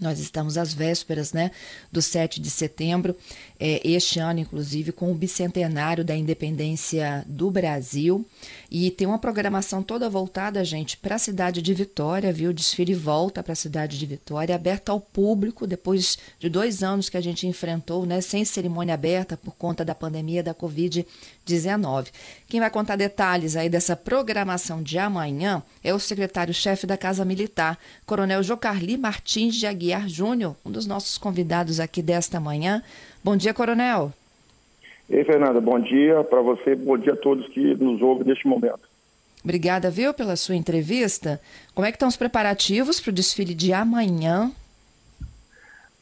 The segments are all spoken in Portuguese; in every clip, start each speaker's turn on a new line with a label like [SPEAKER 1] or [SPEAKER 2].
[SPEAKER 1] Nós estamos às vésperas né, do 7 de setembro, é, este ano, inclusive, com o bicentenário da independência do Brasil. E tem uma programação toda voltada, gente, para a cidade de Vitória, viu? Desfile volta para a cidade de Vitória, aberta ao público, depois de dois anos que a gente enfrentou, né, sem cerimônia aberta por conta da pandemia da Covid-19. Quem vai contar detalhes aí dessa programação de amanhã é o secretário-chefe da Casa Militar, Coronel Jocarli Martins de Aguiar Aguiar Júnior, um dos nossos convidados aqui desta manhã. Bom dia, Coronel.
[SPEAKER 2] Ei, Fernanda, bom dia para você, bom dia a todos que nos ouvem neste momento.
[SPEAKER 1] Obrigada, viu, pela sua entrevista. Como é que estão os preparativos para o desfile de amanhã?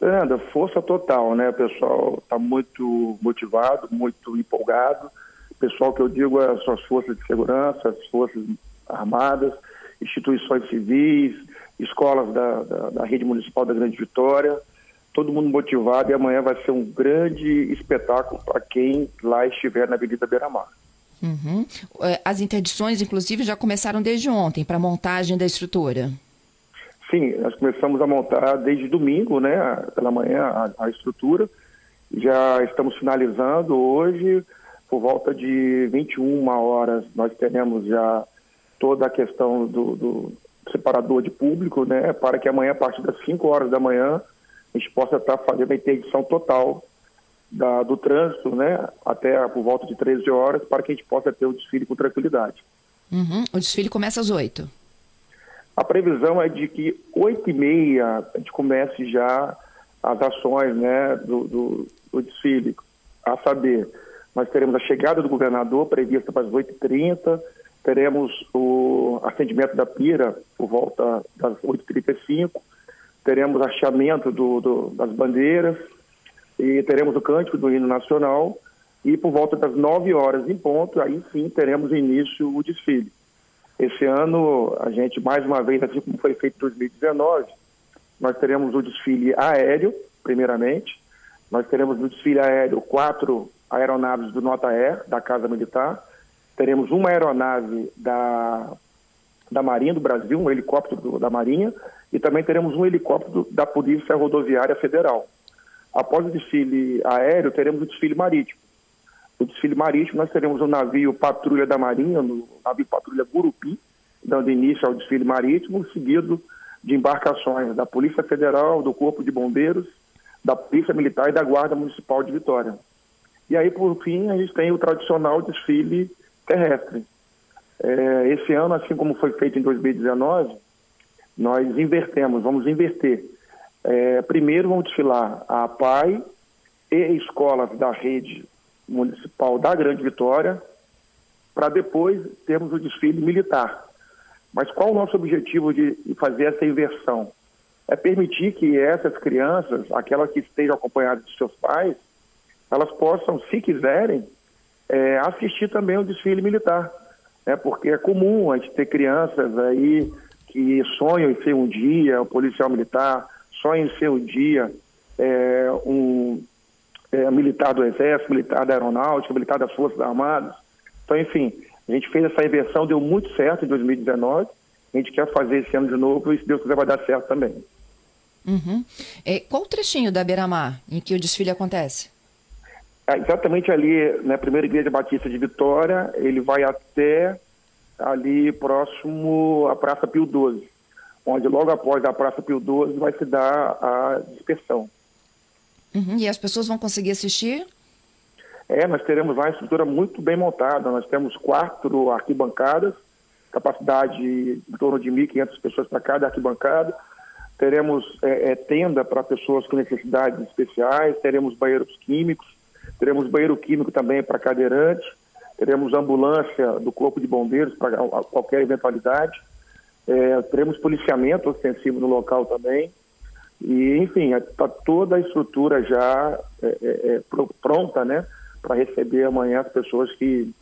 [SPEAKER 2] Fernanda, força total, né? O pessoal está muito motivado, muito empolgado. O pessoal que eu digo é as suas forças de segurança, as forças armadas, instituições civis, escolas da, da, da, rede municipal da Grande Vitória, todo mundo motivado e amanhã vai ser um grande espetáculo para quem lá estiver na Avenida Beira Mar.
[SPEAKER 1] Uhum. É, as interdições, inclusive, já começaram desde ontem para a montagem da estrutura.
[SPEAKER 2] Sim, nós começamos a montar desde domingo, né, pela manhã, a, a estrutura. Já estamos finalizando hoje, por volta de 21 horas, nós teremos já toda a questão do, do separador de público, né, para que amanhã, a partir das 5 horas da manhã, a gente possa estar fazendo a interdição total da, do trânsito, né, até por volta de 13 horas, para que a gente possa ter o desfile com tranquilidade.
[SPEAKER 1] Uhum. O desfile começa às 8?
[SPEAKER 2] A previsão é de que 8 e meia a gente comece já as ações né, do, do, do desfile, a saber, nós teremos a chegada do governador prevista para as 8h30, teremos o acendimento da pira por volta das 8h35, teremos achamento do, do, das bandeiras e teremos o cântico do hino nacional e por volta das 9 horas em ponto, aí sim teremos início o desfile. Esse ano, a gente, mais uma vez, assim como foi feito em 2019, nós teremos o desfile aéreo, primeiramente, nós teremos no desfile aéreo quatro aeronaves do Nota Air, da Casa Militar, teremos uma aeronave da, da Marinha do Brasil, um helicóptero da Marinha, e também teremos um helicóptero da Polícia Rodoviária Federal. Após o desfile aéreo, teremos o desfile marítimo. O desfile marítimo, nós teremos o navio Patrulha da Marinha, o navio Patrulha Gurupi, dando início ao desfile marítimo, seguido de embarcações da Polícia Federal, do Corpo de Bombeiros, da Polícia Militar e da Guarda Municipal de Vitória. E aí, por fim, a gente tem o tradicional desfile terrestre. É, esse ano, assim como foi feito em 2019, nós invertemos, vamos inverter. É, primeiro vamos desfilar a PAI e escolas da rede municipal da Grande Vitória, para depois termos o desfile militar. Mas qual o nosso objetivo de fazer essa inversão? É permitir que essas crianças, aquelas que estejam acompanhadas de seus pais, elas possam, se quiserem, é, assistir também o desfile militar. Né? Porque é comum a gente ter crianças aí que sonham em ser um dia um policial militar, sonham em ser um dia é, um é, militar do Exército, militar da Aeronáutica, militar das Forças Armadas. Então, enfim, a gente fez essa inversão, deu muito certo em 2019. A gente quer fazer esse ano de novo e, se Deus quiser, vai dar certo também.
[SPEAKER 1] Uhum. É, qual o trechinho da Beira-Mar em que o desfile acontece?
[SPEAKER 2] É, exatamente ali na né, primeira igreja batista de Vitória, ele vai até ali próximo à Praça Pio XII, onde logo após a Praça Pio XII vai se dar a dispersão.
[SPEAKER 1] Uhum, e as pessoas vão conseguir assistir?
[SPEAKER 2] É, nós teremos lá uma estrutura muito bem montada. Nós temos quatro arquibancadas, capacidade em torno de 1.500 pessoas para cada arquibancada. Teremos é, é, tenda para pessoas com necessidades especiais, teremos banheiros químicos, Teremos banheiro químico também para cadeirante, teremos ambulância do Corpo de Bombeiros para qualquer eventualidade, é, teremos policiamento ostensivo no local também. E, enfim, está toda a estrutura já é, é, é pronta né, para receber amanhã as pessoas que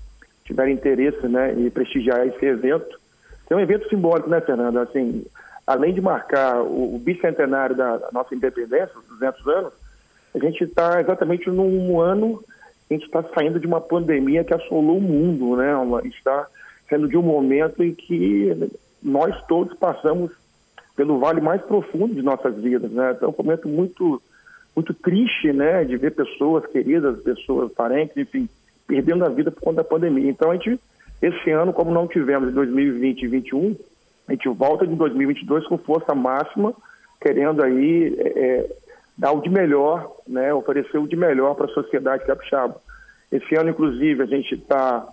[SPEAKER 2] tiverem interesse né, em prestigiar esse evento. É um evento simbólico, né, Fernando? Assim, além de marcar o, o bicentenário da, nossa independência, os 200 anos, a gente está exatamente num ano a gente está saindo de uma pandemia que assolou o mundo, né? Está sendo de um momento em que nós todos passamos pelo vale mais profundo de nossas vidas, né? Então, é um momento muito, muito triste, né? De ver pessoas queridas, pessoas parentes, enfim, perdendo a vida por conta da pandemia. Então, a gente, esse ano, como não tivemos em 2020 e 2021, a gente volta de 2022 com força máxima, querendo aí é, é, dar o de melhor, né? Oferecer o de melhor para a sociedade capixaba. Esse ano, inclusive, a gente está,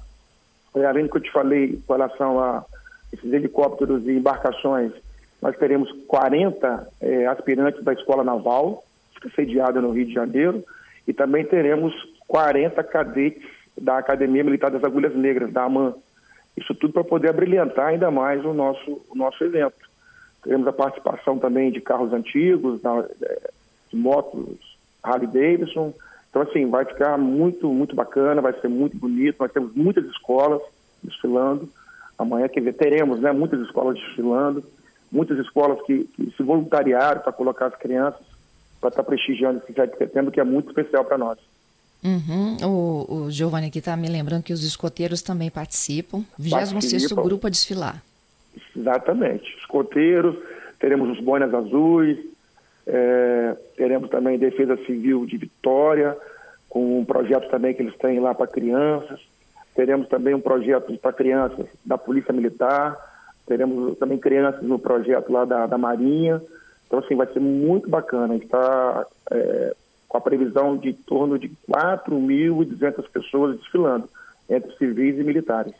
[SPEAKER 2] é, além do que eu te falei com relação a esses helicópteros e embarcações, nós teremos 40 é, aspirantes da Escola Naval, sediada no Rio de Janeiro, e também teremos 40 cadetes da Academia Militar das Agulhas Negras, da AMAN. Isso tudo para poder brilhantar ainda mais o nosso, o nosso evento. Teremos a participação também de carros antigos, de motos Harley Davidson. Então, assim, vai ficar muito, muito bacana, vai ser muito bonito. Nós temos muitas escolas desfilando. Amanhã, ver, teremos né, muitas escolas desfilando muitas escolas que, que se voluntariaram para colocar as crianças para estar tá prestigiando esse 7 de setembro, que é muito especial para nós.
[SPEAKER 1] Uhum. O, o Giovanni aqui está me lembrando que os escoteiros também participam. 26 grupo a desfilar.
[SPEAKER 2] Exatamente. Escoteiros, teremos os boinas azuis, é, teremos também Defesa Civil de Vitória, com um projeto também que eles têm lá para crianças. Teremos também um projeto para crianças da Polícia Militar teremos também crianças no projeto lá da, da Marinha. Então, assim, vai ser muito bacana. A gente está é, com a previsão de em torno de 4.200 pessoas desfilando, entre civis e militares.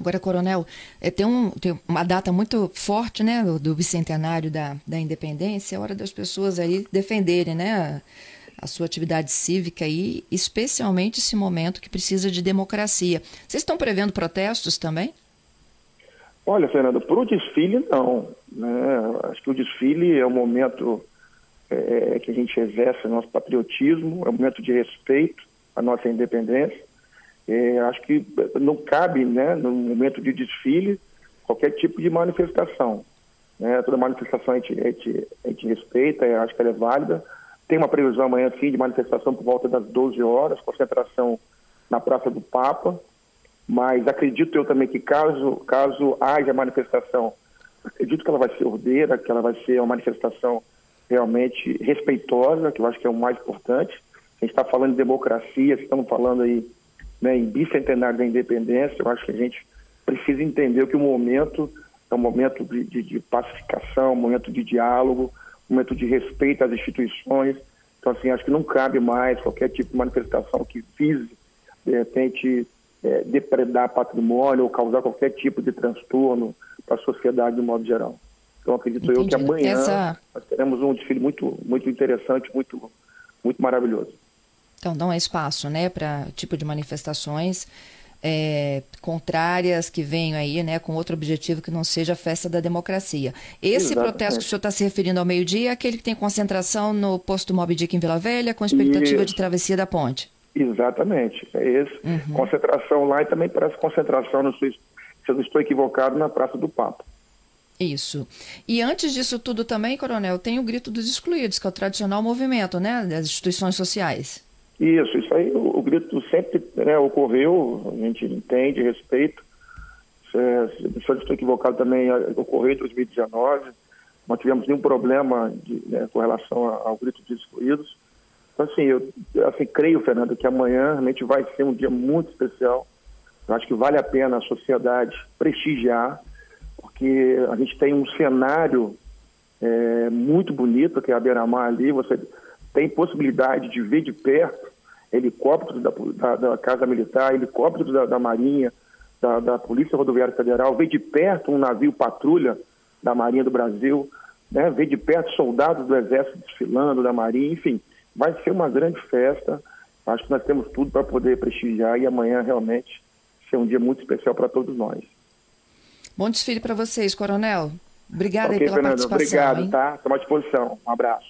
[SPEAKER 1] Agora, Coronel, é, tem, um, tem uma data muito forte, né, do bicentenário da, da independência, é hora das pessoas aí defenderem, né, a, a sua atividade cívica e especialmente esse momento que precisa de democracia. Vocês estão prevendo protestos também?
[SPEAKER 2] Olha, Fernando, para o desfile, não. Né? Acho que o desfile é o momento é, que a gente exerce nosso patriotismo, é um momento de respeito à nossa independência. É, acho que não cabe, né, no momento de desfile, qualquer tipo de manifestação. Né? Toda manifestação a gente, a gente, a gente respeita, acho que ela é válida. Tem uma previsão amanhã, sim, de manifestação por volta das 12 horas, concentração na Praça do Papa mas acredito eu também que caso, caso haja manifestação, acredito que ela vai ser ordeira, que ela vai ser uma manifestação realmente respeitosa, que eu acho que é o mais importante. A gente está falando de democracia, estamos falando aí né, em bicentenário da independência, eu acho que a gente precisa entender que o momento é um momento de, de, de pacificação, um momento de diálogo, um momento de respeito às instituições. Então, assim, acho que não cabe mais qualquer tipo de manifestação que vise, de repente, é, depredar patrimônio ou causar qualquer tipo de transtorno para a sociedade de modo geral. Então acredito Entendi. eu que amanhã Essa... nós teremos um desfile muito, muito interessante, muito, muito maravilhoso.
[SPEAKER 1] Então não é espaço, né, para tipo de manifestações é, contrárias que venham aí, né, com outro objetivo que não seja a festa da democracia. Esse Exatamente. protesto que o senhor está se referindo ao meio-dia é aquele que tem concentração no posto Mob Dick em Vila Velha, com expectativa Isso. de travessia da ponte.
[SPEAKER 2] Exatamente, é esse. Uhum. Concentração lá e também parece concentração, sei, se eu não estou equivocado, na Praça do Papa.
[SPEAKER 1] Isso. E antes disso tudo também, Coronel, tem o Grito dos Excluídos, que é o tradicional movimento né, das instituições sociais.
[SPEAKER 2] Isso, isso aí, o, o grito sempre né, ocorreu, a gente entende, respeito. Se, se eu estou equivocado também, ocorreu em 2019, não tivemos nenhum problema de, né, com relação ao Grito dos Excluídos. Então, assim, eu assim, creio, Fernando, que amanhã realmente vai ser um dia muito especial. Eu acho que vale a pena a sociedade prestigiar, porque a gente tem um cenário é, muito bonito, que é a Beira-Mar ali. Você tem possibilidade de ver de perto helicópteros da, da, da Casa Militar, helicópteros da, da Marinha, da, Polícia Rodoviária Federal, ver de perto um navio patrulha da Marinha do Brasil, né? ver de perto soldados do Exército desfilando, da Marinha, enfim vai ser uma grande festa. Acho que nós temos tudo para poder prestigiar e amanhã realmente ser um dia muito especial para todos nós.
[SPEAKER 1] Bom desfile para vocês, Coronel. Obrigada okay, pela Fernando, participação.
[SPEAKER 2] Obrigado, hein? tá? Estamos à disposição. Um abraço.